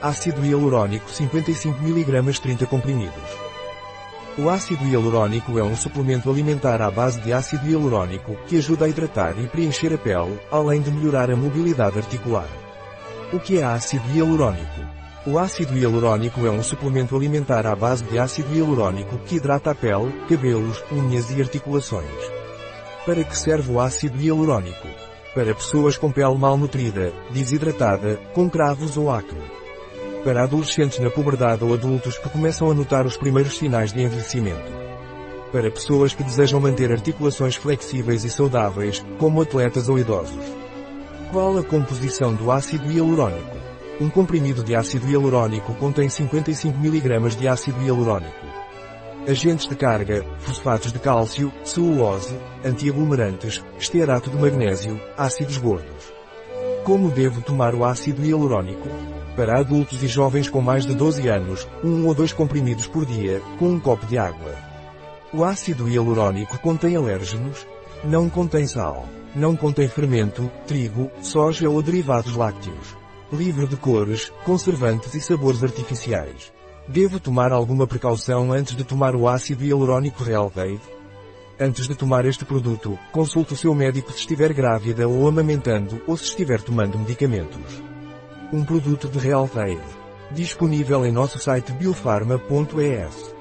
ácido hialurônico 55 mg 30 comprimidos. O ácido hialurônico é um suplemento alimentar à base de ácido hialurônico que ajuda a hidratar e preencher a pele, além de melhorar a mobilidade articular. O que é ácido hialurônico? O ácido hialurônico é um suplemento alimentar à base de ácido hialurônico que hidrata a pele, cabelos, unhas e articulações. Para que serve o ácido hialurônico? Para pessoas com pele mal nutrida, desidratada, com cravos ou acne. Para adolescentes na puberdade ou adultos que começam a notar os primeiros sinais de envelhecimento. Para pessoas que desejam manter articulações flexíveis e saudáveis, como atletas ou idosos. Qual a composição do ácido hialurônico? Um comprimido de ácido hialurônico contém 55 mg de ácido hialurônico. Agentes de carga, fosfatos de cálcio, celulose, antiaglomerantes, estearato de magnésio, ácidos gordos. Como devo tomar o ácido hialurônico? Para adultos e jovens com mais de 12 anos, um ou dois comprimidos por dia, com um copo de água. O ácido hialurônico contém alérgenos? Não contém sal. Não contém fermento, trigo, soja ou derivados lácteos livre de cores, conservantes e sabores artificiais. Devo tomar alguma precaução antes de tomar o ácido hialurônico Realtade? Antes de tomar este produto, consulte o seu médico se estiver grávida ou amamentando ou se estiver tomando medicamentos. Um produto de Realtade. Disponível em nosso site biofarma.es.